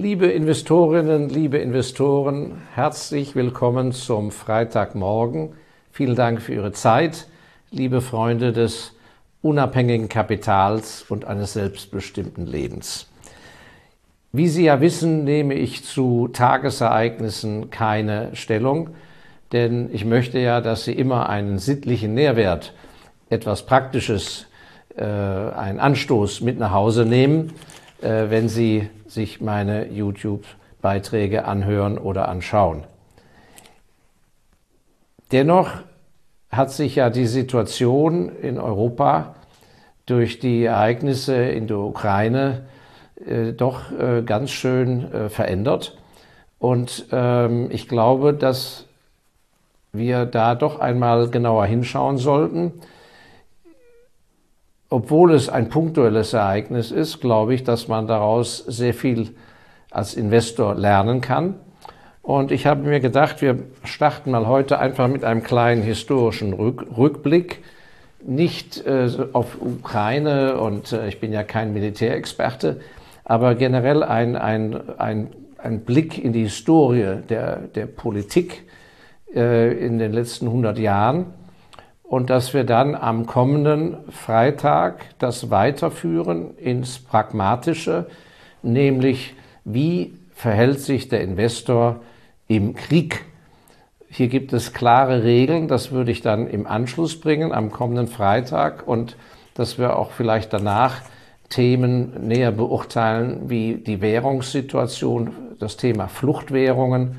Liebe Investorinnen, liebe Investoren, herzlich willkommen zum Freitagmorgen. Vielen Dank für Ihre Zeit, liebe Freunde des unabhängigen Kapitals und eines selbstbestimmten Lebens. Wie Sie ja wissen, nehme ich zu Tagesereignissen keine Stellung, denn ich möchte ja, dass Sie immer einen sittlichen Nährwert, etwas Praktisches, äh, einen Anstoß mit nach Hause nehmen, äh, wenn Sie sich meine YouTube-Beiträge anhören oder anschauen. Dennoch hat sich ja die Situation in Europa durch die Ereignisse in der Ukraine äh, doch äh, ganz schön äh, verändert. Und ähm, ich glaube, dass wir da doch einmal genauer hinschauen sollten. Obwohl es ein punktuelles Ereignis ist, glaube ich, dass man daraus sehr viel als Investor lernen kann. Und ich habe mir gedacht, wir starten mal heute einfach mit einem kleinen historischen Rück Rückblick. Nicht äh, auf Ukraine und äh, ich bin ja kein Militärexperte, aber generell ein, ein, ein, ein Blick in die Historie der, der Politik äh, in den letzten 100 Jahren und dass wir dann am kommenden Freitag das weiterführen ins Pragmatische, nämlich wie verhält sich der Investor im Krieg. Hier gibt es klare Regeln, das würde ich dann im Anschluss bringen am kommenden Freitag und dass wir auch vielleicht danach Themen näher beurteilen, wie die Währungssituation, das Thema Fluchtwährungen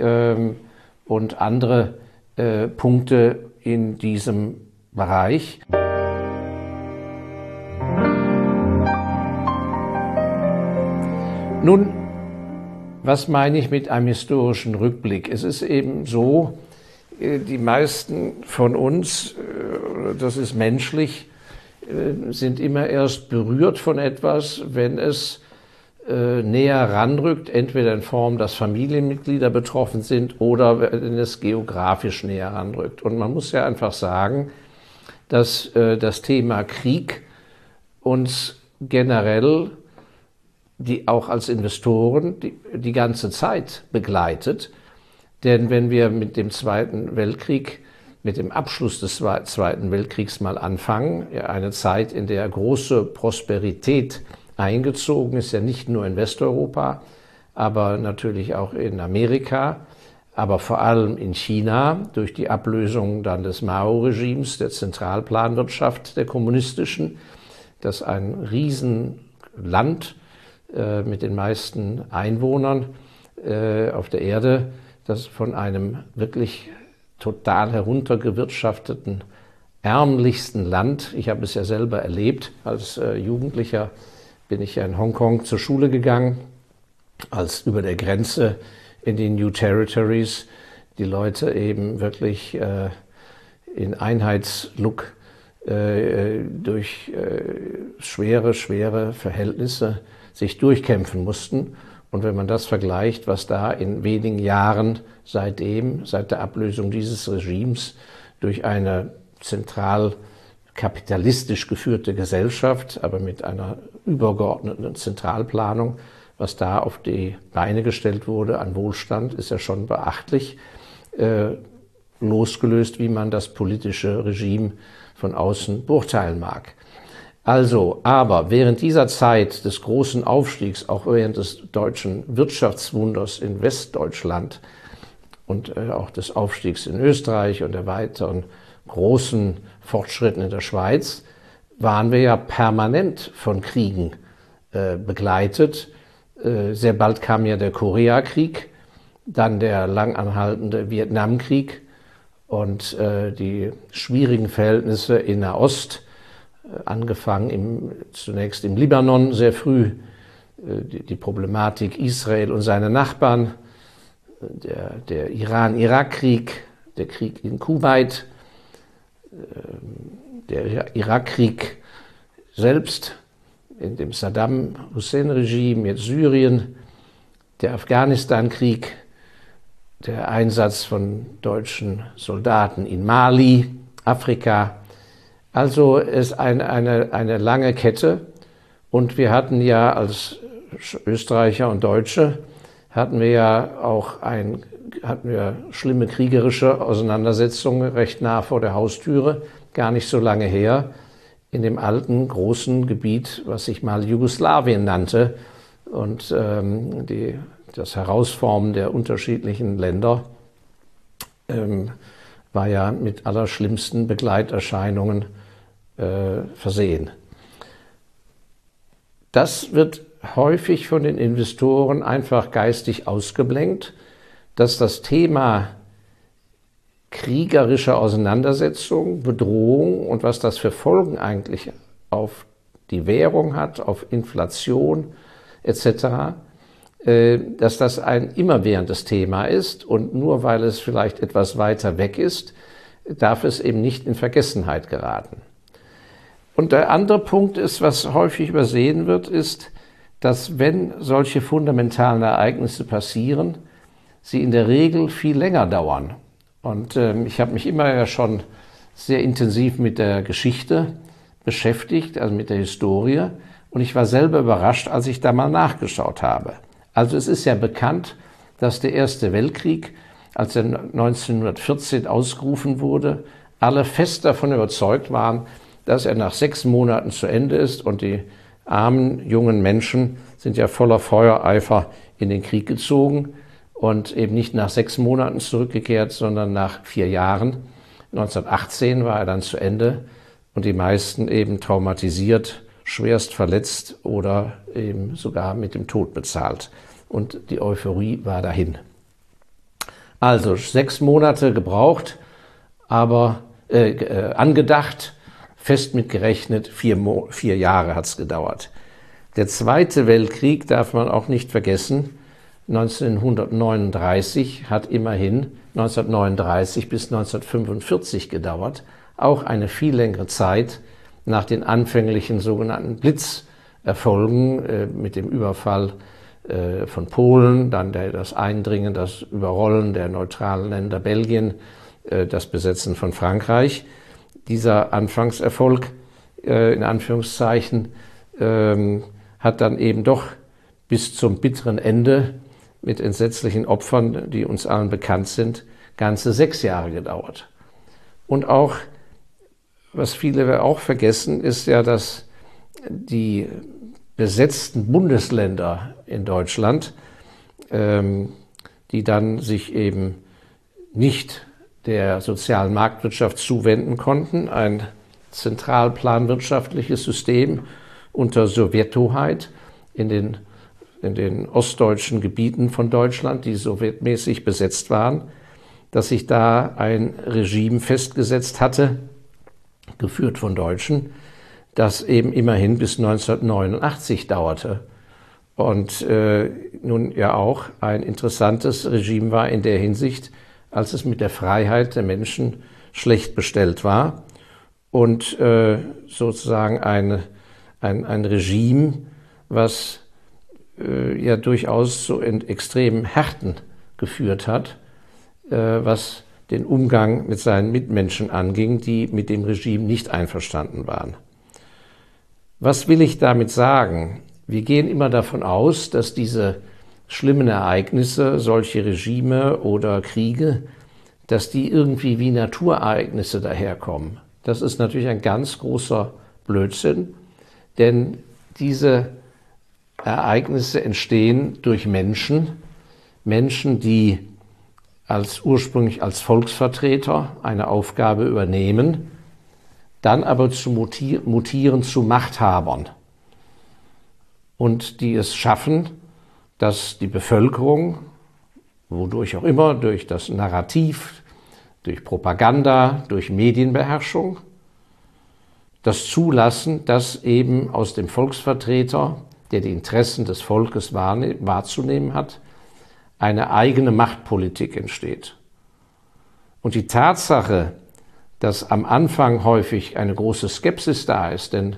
ähm, und andere äh, Punkte in diesem Bereich. Nun was meine ich mit einem historischen Rückblick? Es ist eben so, äh, die meisten von uns, äh, das ist menschlich, äh, sind immer erst berührt von etwas, wenn es näher ranrückt, entweder in Form, dass Familienmitglieder betroffen sind oder wenn es geografisch näher ranrückt. Und man muss ja einfach sagen, dass das Thema Krieg uns generell die auch als Investoren die, die ganze Zeit begleitet. Denn wenn wir mit dem Zweiten Weltkrieg, mit dem Abschluss des Zweiten Weltkriegs mal anfangen, eine Zeit, in der große Prosperität eingezogen ist, ja nicht nur in Westeuropa, aber natürlich auch in Amerika, aber vor allem in China durch die Ablösung dann des Mao-Regimes, der Zentralplanwirtschaft der kommunistischen, das ein Riesenland äh, mit den meisten Einwohnern äh, auf der Erde, das von einem wirklich total heruntergewirtschafteten, ärmlichsten Land, ich habe es ja selber erlebt, als äh, Jugendlicher bin ich in Hongkong zur Schule gegangen, als über der Grenze in den New Territories die Leute eben wirklich äh, in Einheitslook äh, durch äh, schwere, schwere Verhältnisse sich durchkämpfen mussten. Und wenn man das vergleicht, was da in wenigen Jahren seitdem, seit der Ablösung dieses Regimes durch eine zentral kapitalistisch geführte Gesellschaft, aber mit einer übergeordneten Zentralplanung, was da auf die Beine gestellt wurde an Wohlstand, ist ja schon beachtlich, äh, losgelöst, wie man das politische Regime von außen beurteilen mag. Also, aber während dieser Zeit des großen Aufstiegs, auch während des deutschen Wirtschaftswunders in Westdeutschland und äh, auch des Aufstiegs in Österreich und der weiteren großen Fortschritten in der Schweiz, waren wir ja permanent von Kriegen äh, begleitet. Äh, sehr bald kam ja der Koreakrieg, dann der langanhaltende Vietnamkrieg und äh, die schwierigen Verhältnisse in der Ost äh, angefangen im, zunächst im Libanon sehr früh, äh, die, die Problematik Israel und seine Nachbarn, äh, der, der Iran-Irak-Krieg, der Krieg in Kuwait, der Irakkrieg selbst in dem Saddam Hussein-Regime, jetzt Syrien, der Afghanistan-Krieg, der Einsatz von deutschen Soldaten in Mali, Afrika, also ist ein, eine, eine lange Kette. Und wir hatten ja als Österreicher und Deutsche hatten wir ja auch ein, hatten wir schlimme kriegerische Auseinandersetzungen recht nah vor der Haustüre, gar nicht so lange her, in dem alten großen Gebiet, was sich mal Jugoslawien nannte und ähm, die, das Herausformen der unterschiedlichen Länder ähm, war ja mit allerschlimmsten Begleiterscheinungen äh, versehen. Das wird häufig von den Investoren einfach geistig ausgeblenkt, dass das Thema kriegerische Auseinandersetzung, Bedrohung und was das für Folgen eigentlich auf die Währung hat, auf Inflation etc., äh, dass das ein immerwährendes Thema ist und nur weil es vielleicht etwas weiter weg ist, darf es eben nicht in Vergessenheit geraten. Und der andere Punkt ist, was häufig übersehen wird, ist, dass wenn solche fundamentalen Ereignisse passieren, sie in der Regel viel länger dauern. Und ähm, ich habe mich immer ja schon sehr intensiv mit der Geschichte beschäftigt, also mit der Historie. Und ich war selber überrascht, als ich da mal nachgeschaut habe. Also es ist ja bekannt, dass der Erste Weltkrieg, als er 1914 ausgerufen wurde, alle fest davon überzeugt waren, dass er nach sechs Monaten zu Ende ist und die armen jungen Menschen sind ja voller Feuereifer in den Krieg gezogen und eben nicht nach sechs Monaten zurückgekehrt, sondern nach vier Jahren. 1918 war er dann zu Ende und die meisten eben traumatisiert schwerst verletzt oder eben sogar mit dem Tod bezahlt. Und die Euphorie war dahin. Also sechs Monate gebraucht, aber äh, äh, angedacht, fest mit gerechnet, vier, vier Jahre hat's gedauert. Der Zweite Weltkrieg darf man auch nicht vergessen. 1939 hat immerhin 1939 bis 1945 gedauert, auch eine viel längere Zeit nach den anfänglichen sogenannten Blitzerfolgen äh, mit dem Überfall äh, von Polen, dann der, das Eindringen, das Überrollen der neutralen Länder Belgien, äh, das Besetzen von Frankreich. Dieser Anfangserfolg, äh, in Anführungszeichen, ähm, hat dann eben doch bis zum bitteren Ende mit entsetzlichen Opfern, die uns allen bekannt sind, ganze sechs Jahre gedauert. Und auch was viele auch vergessen, ist ja, dass die besetzten Bundesländer in Deutschland, ähm, die dann sich eben nicht der sozialen Marktwirtschaft zuwenden konnten, ein zentralplanwirtschaftliches System unter Sowjethoheit in den, in den ostdeutschen Gebieten von Deutschland, die sowjetmäßig besetzt waren, dass sich da ein Regime festgesetzt hatte, geführt von Deutschen, das eben immerhin bis 1989 dauerte. Und äh, nun ja auch ein interessantes Regime war in der Hinsicht, als es mit der Freiheit der Menschen schlecht bestellt war und äh, sozusagen eine, ein, ein Regime, was äh, ja durchaus zu extremen Härten geführt hat, äh, was den Umgang mit seinen Mitmenschen anging, die mit dem Regime nicht einverstanden waren. Was will ich damit sagen? Wir gehen immer davon aus, dass diese schlimmen Ereignisse, solche Regime oder Kriege, dass die irgendwie wie Naturereignisse daherkommen. Das ist natürlich ein ganz großer Blödsinn, denn diese Ereignisse entstehen durch Menschen, Menschen, die als ursprünglich als Volksvertreter eine Aufgabe übernehmen, dann aber zu mutieren, zu Machthabern. Und die es schaffen, dass die Bevölkerung, wodurch auch immer, durch das Narrativ, durch Propaganda, durch Medienbeherrschung, das zulassen, dass eben aus dem Volksvertreter, der die Interessen des Volkes wahrzunehmen hat, eine eigene Machtpolitik entsteht. Und die Tatsache, dass am Anfang häufig eine große Skepsis da ist, denn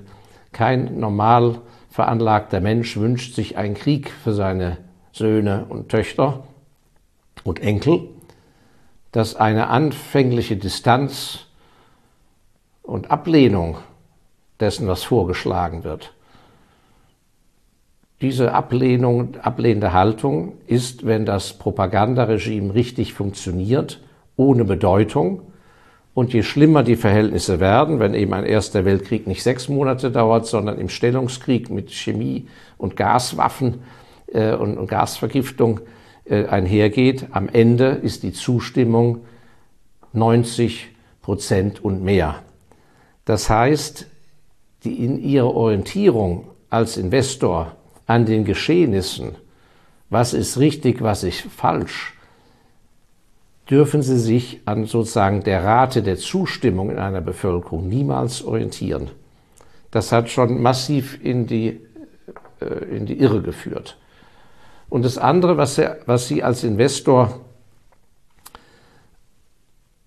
kein normal veranlagter Mensch wünscht sich einen Krieg für seine Söhne und Töchter und Enkel, dass eine anfängliche Distanz und Ablehnung dessen, was vorgeschlagen wird, diese Ablehnung, ablehnende Haltung ist, wenn das Propagandaregime richtig funktioniert, ohne Bedeutung. Und je schlimmer die Verhältnisse werden, wenn eben ein Erster Weltkrieg nicht sechs Monate dauert, sondern im Stellungskrieg mit Chemie und Gaswaffen äh, und, und, Gasvergiftung äh, einhergeht, am Ende ist die Zustimmung 90 Prozent und mehr. Das heißt, die in ihrer Orientierung als Investor an den Geschehnissen, was ist richtig, was ist falsch, dürfen sie sich an sozusagen der Rate der Zustimmung in einer Bevölkerung niemals orientieren. Das hat schon massiv in die, äh, in die Irre geführt. Und das andere, was, er, was Sie als Investor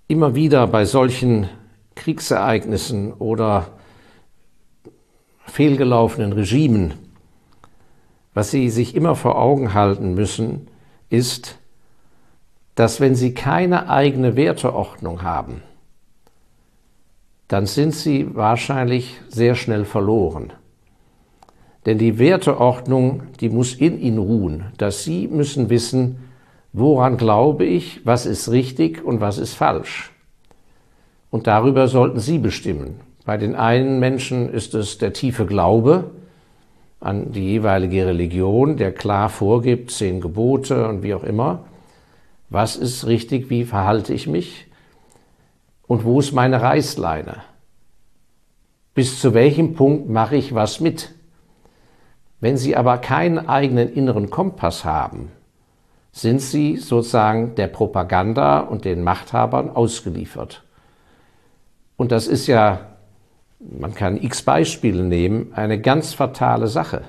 immer wieder bei solchen Kriegsereignissen oder fehlgelaufenen Regimen was Sie sich immer vor Augen halten müssen, ist, dass wenn Sie keine eigene Werteordnung haben, dann sind Sie wahrscheinlich sehr schnell verloren. Denn die Werteordnung, die muss in Ihnen ruhen, dass Sie müssen wissen, woran glaube ich, was ist richtig und was ist falsch. Und darüber sollten Sie bestimmen. Bei den einen Menschen ist es der tiefe Glaube, an die jeweilige Religion, der klar vorgibt, zehn Gebote und wie auch immer, was ist richtig, wie verhalte ich mich und wo ist meine Reißleine? Bis zu welchem Punkt mache ich was mit? Wenn Sie aber keinen eigenen inneren Kompass haben, sind Sie sozusagen der Propaganda und den Machthabern ausgeliefert. Und das ist ja man kann x Beispiele nehmen, eine ganz fatale Sache.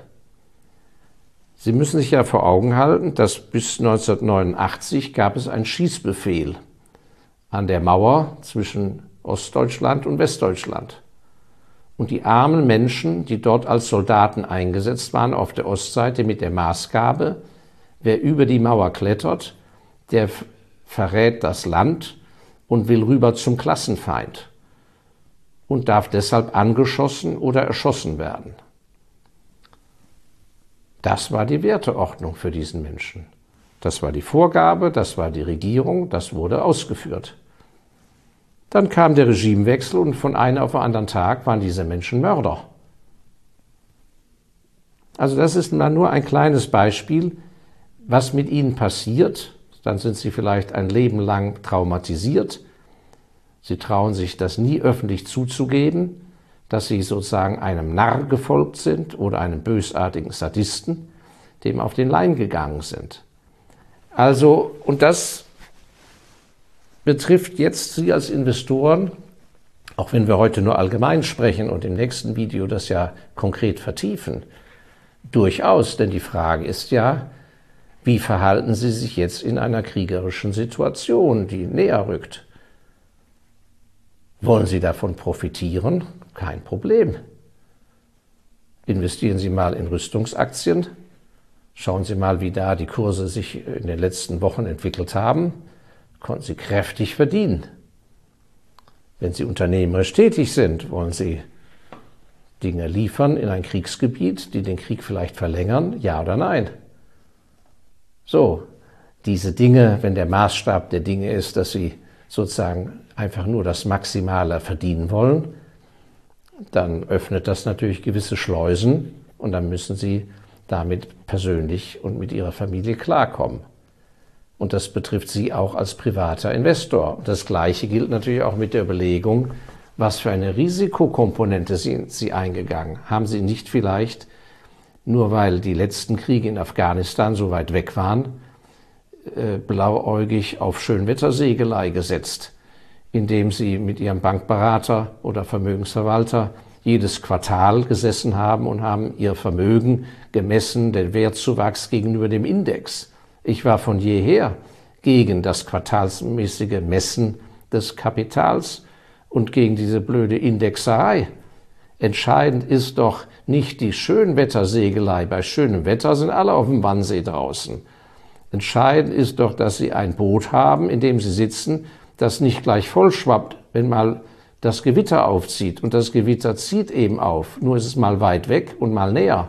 Sie müssen sich ja vor Augen halten, dass bis 1989 gab es einen Schießbefehl an der Mauer zwischen Ostdeutschland und Westdeutschland. Und die armen Menschen, die dort als Soldaten eingesetzt waren auf der Ostseite mit der Maßgabe, wer über die Mauer klettert, der verrät das Land und will rüber zum Klassenfeind und darf deshalb angeschossen oder erschossen werden. Das war die Werteordnung für diesen Menschen. Das war die Vorgabe, das war die Regierung, das wurde ausgeführt. Dann kam der Regimewechsel und von einem auf den anderen Tag waren diese Menschen Mörder. Also das ist nur ein kleines Beispiel, was mit ihnen passiert. Dann sind sie vielleicht ein Leben lang traumatisiert Sie trauen sich das nie öffentlich zuzugeben, dass sie sozusagen einem Narr gefolgt sind oder einem bösartigen Sadisten, dem auf den Leim gegangen sind. Also, und das betrifft jetzt Sie als Investoren, auch wenn wir heute nur allgemein sprechen und im nächsten Video das ja konkret vertiefen, durchaus, denn die Frage ist ja, wie verhalten Sie sich jetzt in einer kriegerischen Situation, die näher rückt? Wollen Sie davon profitieren? Kein Problem. Investieren Sie mal in Rüstungsaktien. Schauen Sie mal, wie da die Kurse sich in den letzten Wochen entwickelt haben. Konnten Sie kräftig verdienen. Wenn Sie unternehmerisch tätig sind, wollen Sie Dinge liefern in ein Kriegsgebiet, die den Krieg vielleicht verlängern, ja oder nein? So, diese Dinge, wenn der Maßstab der Dinge ist, dass Sie sozusagen einfach nur das Maximale verdienen wollen, dann öffnet das natürlich gewisse Schleusen und dann müssen sie damit persönlich und mit ihrer Familie klarkommen. Und das betrifft Sie auch als privater Investor. Das Gleiche gilt natürlich auch mit der Überlegung, was für eine Risikokomponente sind Sie eingegangen? Haben Sie nicht vielleicht, nur weil die letzten Kriege in Afghanistan so weit weg waren, äh, blauäugig auf Schönwettersegelei gesetzt? indem sie mit ihrem Bankberater oder Vermögensverwalter jedes Quartal gesessen haben und haben ihr Vermögen gemessen, den Wertzuwachs gegenüber dem Index. Ich war von jeher gegen das quartalsmäßige Messen des Kapitals und gegen diese blöde Indexerei. Entscheidend ist doch nicht die Schönwettersegelei. Bei schönem Wetter sind alle auf dem Wannsee draußen. Entscheidend ist doch, dass Sie ein Boot haben, in dem Sie sitzen das nicht gleich vollschwappt, wenn mal das Gewitter aufzieht. Und das Gewitter zieht eben auf, nur ist es mal weit weg und mal näher.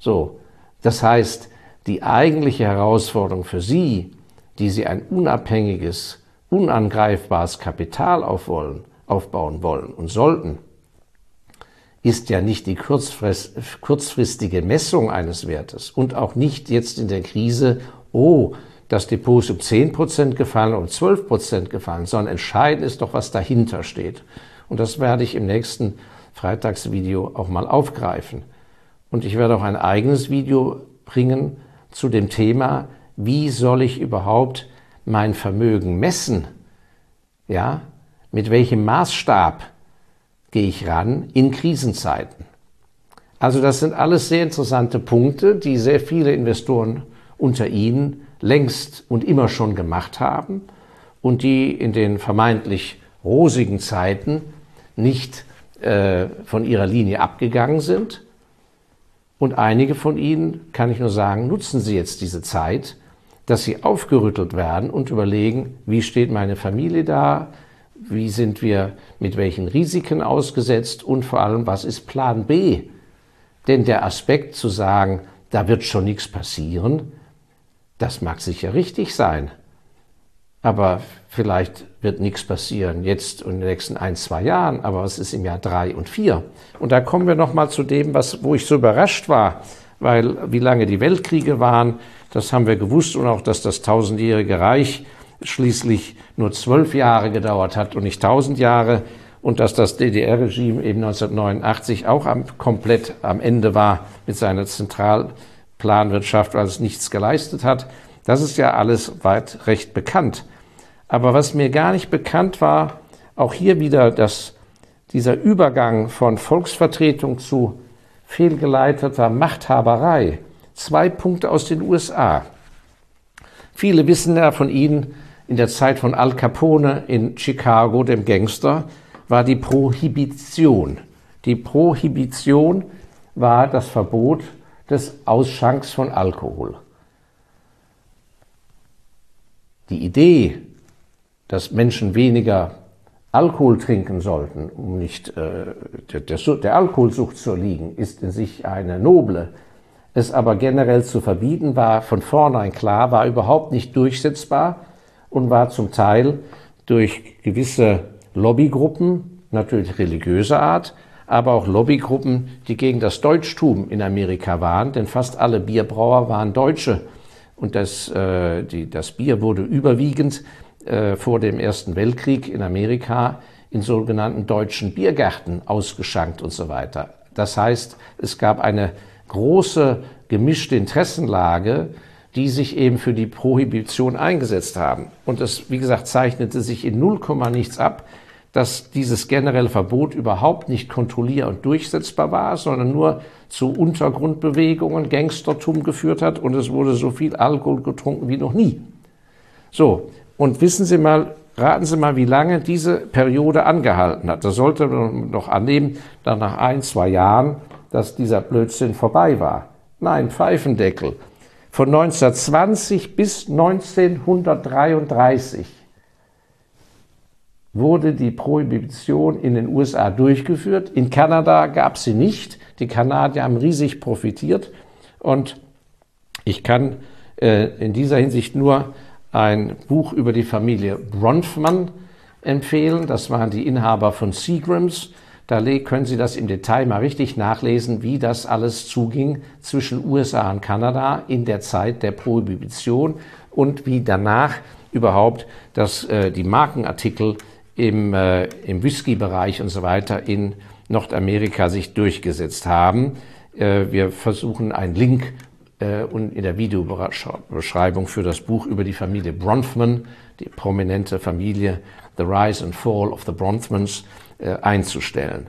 So, Das heißt, die eigentliche Herausforderung für Sie, die Sie ein unabhängiges, unangreifbares Kapital aufbauen wollen und sollten, ist ja nicht die kurzfristige Messung eines Wertes und auch nicht jetzt in der Krise, oh, das Depot ist um 10% gefallen, um 12% gefallen, sondern entscheidend ist doch, was dahinter steht. Und das werde ich im nächsten Freitagsvideo auch mal aufgreifen. Und ich werde auch ein eigenes Video bringen zu dem Thema, wie soll ich überhaupt mein Vermögen messen? Ja, mit welchem Maßstab gehe ich ran in Krisenzeiten? Also das sind alles sehr interessante Punkte, die sehr viele Investoren unter Ihnen längst und immer schon gemacht haben und die in den vermeintlich rosigen Zeiten nicht äh, von ihrer Linie abgegangen sind. Und einige von ihnen, kann ich nur sagen, nutzen sie jetzt diese Zeit, dass sie aufgerüttelt werden und überlegen, wie steht meine Familie da, wie sind wir mit welchen Risiken ausgesetzt und vor allem, was ist Plan B? Denn der Aspekt zu sagen, da wird schon nichts passieren, das mag sicher richtig sein. Aber vielleicht wird nichts passieren jetzt und in den nächsten ein, zwei Jahren. Aber was ist im Jahr drei und vier? Und da kommen wir nochmal zu dem, was, wo ich so überrascht war, weil wie lange die Weltkriege waren, das haben wir gewusst und auch, dass das tausendjährige Reich schließlich nur zwölf Jahre gedauert hat und nicht tausend Jahre und dass das DDR-Regime eben 1989 auch am, komplett am Ende war mit seiner Zentralplanwirtschaft, weil es nichts geleistet hat. Das ist ja alles weit recht bekannt. Aber was mir gar nicht bekannt war, auch hier wieder dass dieser Übergang von Volksvertretung zu fehlgeleiteter Machthaberei. Zwei Punkte aus den USA. Viele wissen ja von Ihnen, in der Zeit von Al Capone in Chicago, dem Gangster, war die Prohibition. Die Prohibition war das Verbot des Ausschanks von Alkohol. Die Idee, dass Menschen weniger Alkohol trinken sollten, um nicht äh, der, der, der Alkoholsucht zu erliegen, ist in sich eine noble. Es aber generell zu verbieten war von vornherein klar, war überhaupt nicht durchsetzbar und war zum Teil durch gewisse Lobbygruppen, natürlich religiöser Art, aber auch Lobbygruppen, die gegen das Deutschtum in Amerika waren, denn fast alle Bierbrauer waren Deutsche und das, äh, die, das Bier wurde überwiegend äh, vor dem Ersten Weltkrieg in Amerika in sogenannten deutschen Biergärten ausgeschankt und so weiter. Das heißt, es gab eine große gemischte Interessenlage, die sich eben für die Prohibition eingesetzt haben. Und es, wie gesagt, zeichnete sich in 0, nichts ab, dass dieses generelle Verbot überhaupt nicht kontrollier- und durchsetzbar war, sondern nur zu Untergrundbewegungen, Gangstertum geführt hat und es wurde so viel Alkohol getrunken wie noch nie. So, und wissen Sie mal, raten Sie mal, wie lange diese Periode angehalten hat. Das sollte man noch annehmen, dann nach ein, zwei Jahren, dass dieser Blödsinn vorbei war. Nein, Pfeifendeckel. Von 1920 bis 1933 wurde die Prohibition in den USA durchgeführt. In Kanada gab sie nicht. Die Kanadier haben riesig profitiert. Und ich kann äh, in dieser Hinsicht nur ein Buch über die Familie Bronfman empfehlen. Das waren die Inhaber von Seagrams. Da können Sie das im Detail mal richtig nachlesen, wie das alles zuging zwischen USA und Kanada in der Zeit der Prohibition und wie danach überhaupt das, äh, die Markenartikel im, äh, im Whisky-Bereich und so weiter in Nordamerika sich durchgesetzt haben. Äh, wir versuchen einen Link äh, in der Videobeschreibung für das Buch über die Familie Bronfman, die prominente Familie The Rise and Fall of the Bronfmans, äh, einzustellen.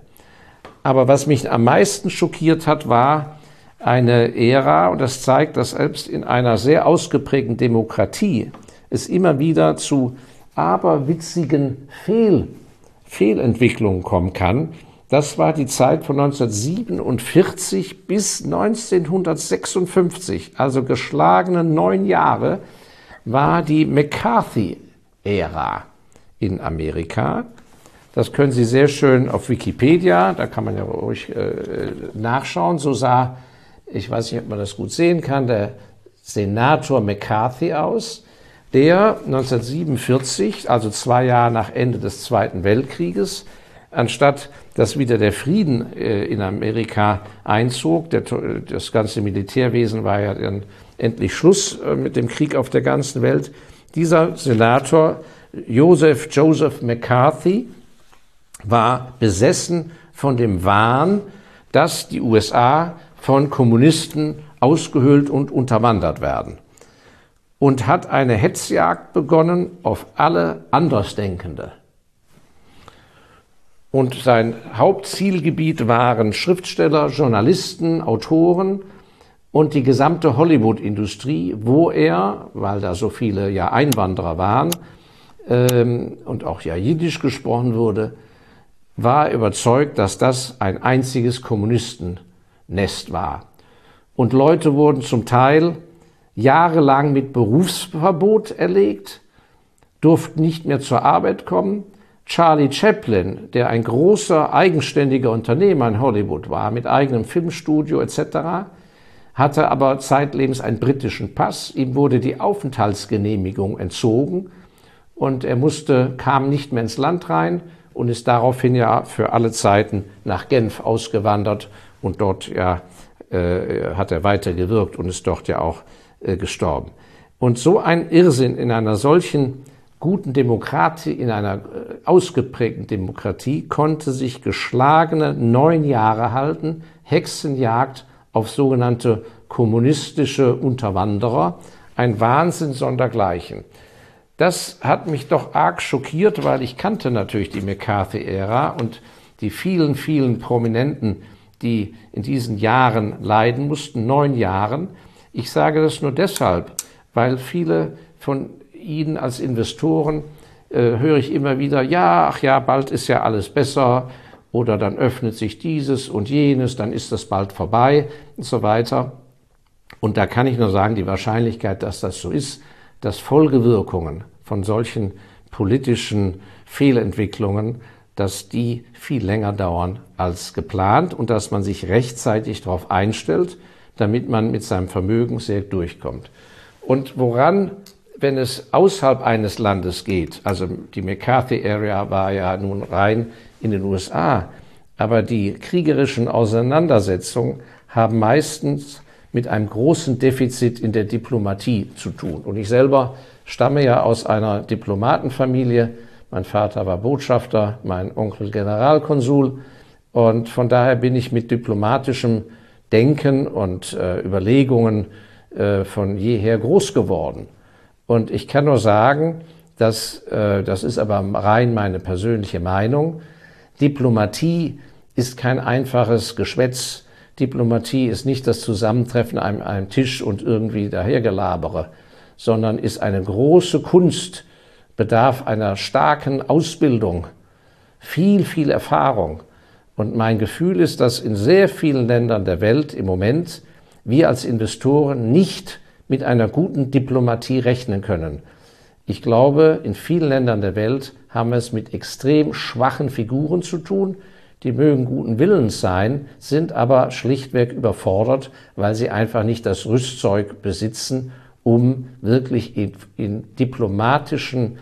Aber was mich am meisten schockiert hat, war eine Ära, und das zeigt, dass selbst in einer sehr ausgeprägten Demokratie es immer wieder zu aberwitzigen Fehl, Fehlentwicklungen kommen kann. Das war die Zeit von 1947 bis 1956, also geschlagene neun Jahre, war die McCarthy-Ära in Amerika. Das können Sie sehr schön auf Wikipedia, da kann man ja ruhig äh, nachschauen. So sah ich weiß nicht, ob man das gut sehen kann, der Senator McCarthy aus, der 1947, also zwei Jahre nach Ende des Zweiten Weltkrieges, anstatt dass wieder der Frieden äh, in Amerika einzog, der, das ganze Militärwesen war ja dann endlich Schluss äh, mit dem Krieg auf der ganzen Welt, dieser Senator Joseph Joseph McCarthy war besessen von dem Wahn, dass die USA von Kommunisten ausgehöhlt und unterwandert werden und hat eine Hetzjagd begonnen auf alle Andersdenkende. Und sein Hauptzielgebiet waren Schriftsteller, Journalisten, Autoren und die gesamte Hollywood-Industrie, wo er, weil da so viele ja Einwanderer waren ähm, und auch ja Jiddisch gesprochen wurde, war überzeugt, dass das ein einziges Kommunistennest war. Und Leute wurden zum Teil jahrelang mit Berufsverbot erlegt, durften nicht mehr zur Arbeit kommen. Charlie Chaplin, der ein großer eigenständiger Unternehmer in Hollywood war, mit eigenem Filmstudio etc., hatte aber zeitlebens einen britischen Pass. Ihm wurde die Aufenthaltsgenehmigung entzogen und er musste, kam nicht mehr ins Land rein und ist daraufhin ja für alle Zeiten nach Genf ausgewandert und dort ja äh, hat er weiter gewirkt und ist dort ja auch äh, gestorben. Und so ein Irrsinn in einer solchen guten Demokratie, in einer äh, ausgeprägten Demokratie konnte sich geschlagene neun Jahre halten, Hexenjagd auf sogenannte kommunistische Unterwanderer, ein Wahnsinn sondergleichen. Das hat mich doch arg schockiert, weil ich kannte natürlich die McCarthy-Ära und die vielen, vielen Prominenten, die in diesen Jahren leiden mussten, neun Jahren. Ich sage das nur deshalb, weil viele von Ihnen als Investoren äh, höre ich immer wieder, ja, ach ja, bald ist ja alles besser oder dann öffnet sich dieses und jenes, dann ist das bald vorbei und so weiter. Und da kann ich nur sagen, die Wahrscheinlichkeit, dass das so ist, dass Folgewirkungen von solchen politischen Fehlentwicklungen, dass die viel länger dauern als geplant und dass man sich rechtzeitig darauf einstellt, damit man mit seinem Vermögen sehr durchkommt. Und woran, wenn es außerhalb eines Landes geht, also die McCarthy-Area war ja nun rein in den USA, aber die kriegerischen Auseinandersetzungen haben meistens mit einem großen Defizit in der Diplomatie zu tun. Und ich selber stamme ja aus einer Diplomatenfamilie. Mein Vater war Botschafter, mein Onkel Generalkonsul. Und von daher bin ich mit diplomatischem Denken und äh, Überlegungen äh, von jeher groß geworden. Und ich kann nur sagen, dass, äh, das ist aber rein meine persönliche Meinung, Diplomatie ist kein einfaches Geschwätz, Diplomatie ist nicht das Zusammentreffen an einem Tisch und irgendwie dahergelabere, sondern ist eine große Kunst, bedarf einer starken Ausbildung, viel, viel Erfahrung. Und mein Gefühl ist, dass in sehr vielen Ländern der Welt im Moment wir als Investoren nicht mit einer guten Diplomatie rechnen können. Ich glaube, in vielen Ländern der Welt haben wir es mit extrem schwachen Figuren zu tun, die mögen guten Willens sein, sind aber schlichtweg überfordert, weil sie einfach nicht das Rüstzeug besitzen, um wirklich in, in diplomatischen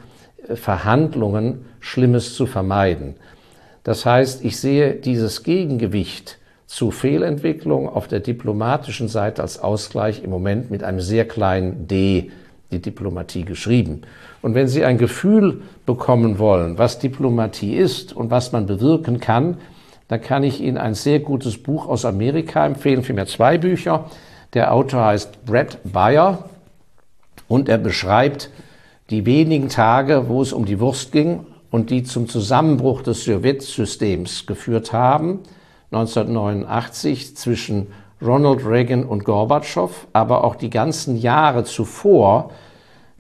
äh, Verhandlungen Schlimmes zu vermeiden. Das heißt, ich sehe dieses Gegengewicht zu Fehlentwicklung auf der diplomatischen Seite als Ausgleich im Moment mit einem sehr kleinen D, die Diplomatie geschrieben. Und wenn Sie ein Gefühl bekommen wollen, was Diplomatie ist und was man bewirken kann, dann kann ich Ihnen ein sehr gutes Buch aus Amerika empfehlen, vielmehr zwei Bücher. Der Autor heißt Brett Bayer und er beschreibt die wenigen Tage, wo es um die Wurst ging und die zum Zusammenbruch des Sowjetsystems geführt haben, 1989 zwischen Ronald Reagan und Gorbatschow, aber auch die ganzen Jahre zuvor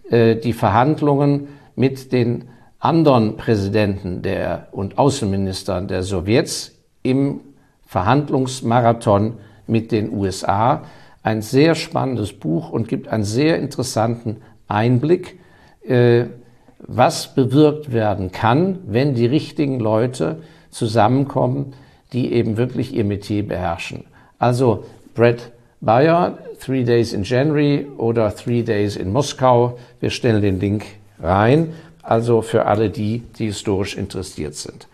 äh, die Verhandlungen mit den anderen Präsidenten der, und Außenministern der Sowjets im Verhandlungsmarathon mit den USA. Ein sehr spannendes Buch und gibt einen sehr interessanten Einblick, äh, was bewirkt werden kann, wenn die richtigen Leute zusammenkommen, die eben wirklich ihr Metier beherrschen. Also Brett Bayer, Three Days in January oder Three Days in Moskau. Wir stellen den Link rein, also für alle die, die historisch interessiert sind.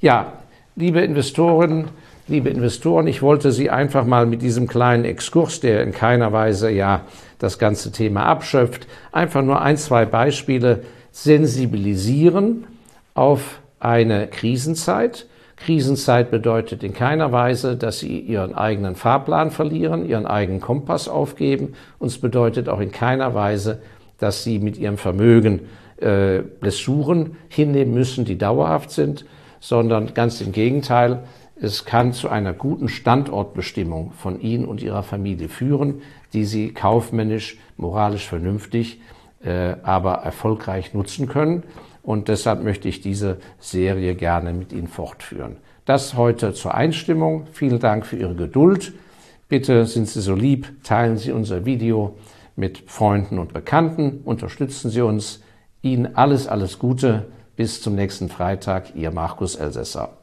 Ja, liebe Investoren, liebe Investoren, ich wollte Sie einfach mal mit diesem kleinen Exkurs, der in keiner Weise ja das ganze Thema abschöpft, einfach nur ein, zwei Beispiele sensibilisieren auf eine Krisenzeit. Krisenzeit bedeutet in keiner Weise, dass Sie Ihren eigenen Fahrplan verlieren, Ihren eigenen Kompass aufgeben. Und es bedeutet auch in keiner Weise, dass Sie mit Ihrem Vermögen äh, Blessuren hinnehmen müssen, die dauerhaft sind, sondern ganz im Gegenteil, es kann zu einer guten Standortbestimmung von Ihnen und Ihrer Familie führen, die Sie kaufmännisch, moralisch vernünftig, äh, aber erfolgreich nutzen können. Und deshalb möchte ich diese Serie gerne mit Ihnen fortführen. Das heute zur Einstimmung. Vielen Dank für Ihre Geduld. Bitte sind Sie so lieb, teilen Sie unser Video mit Freunden und Bekannten, unterstützen Sie uns. Ihnen alles, alles Gute. Bis zum nächsten Freitag, Ihr Markus Elsässer.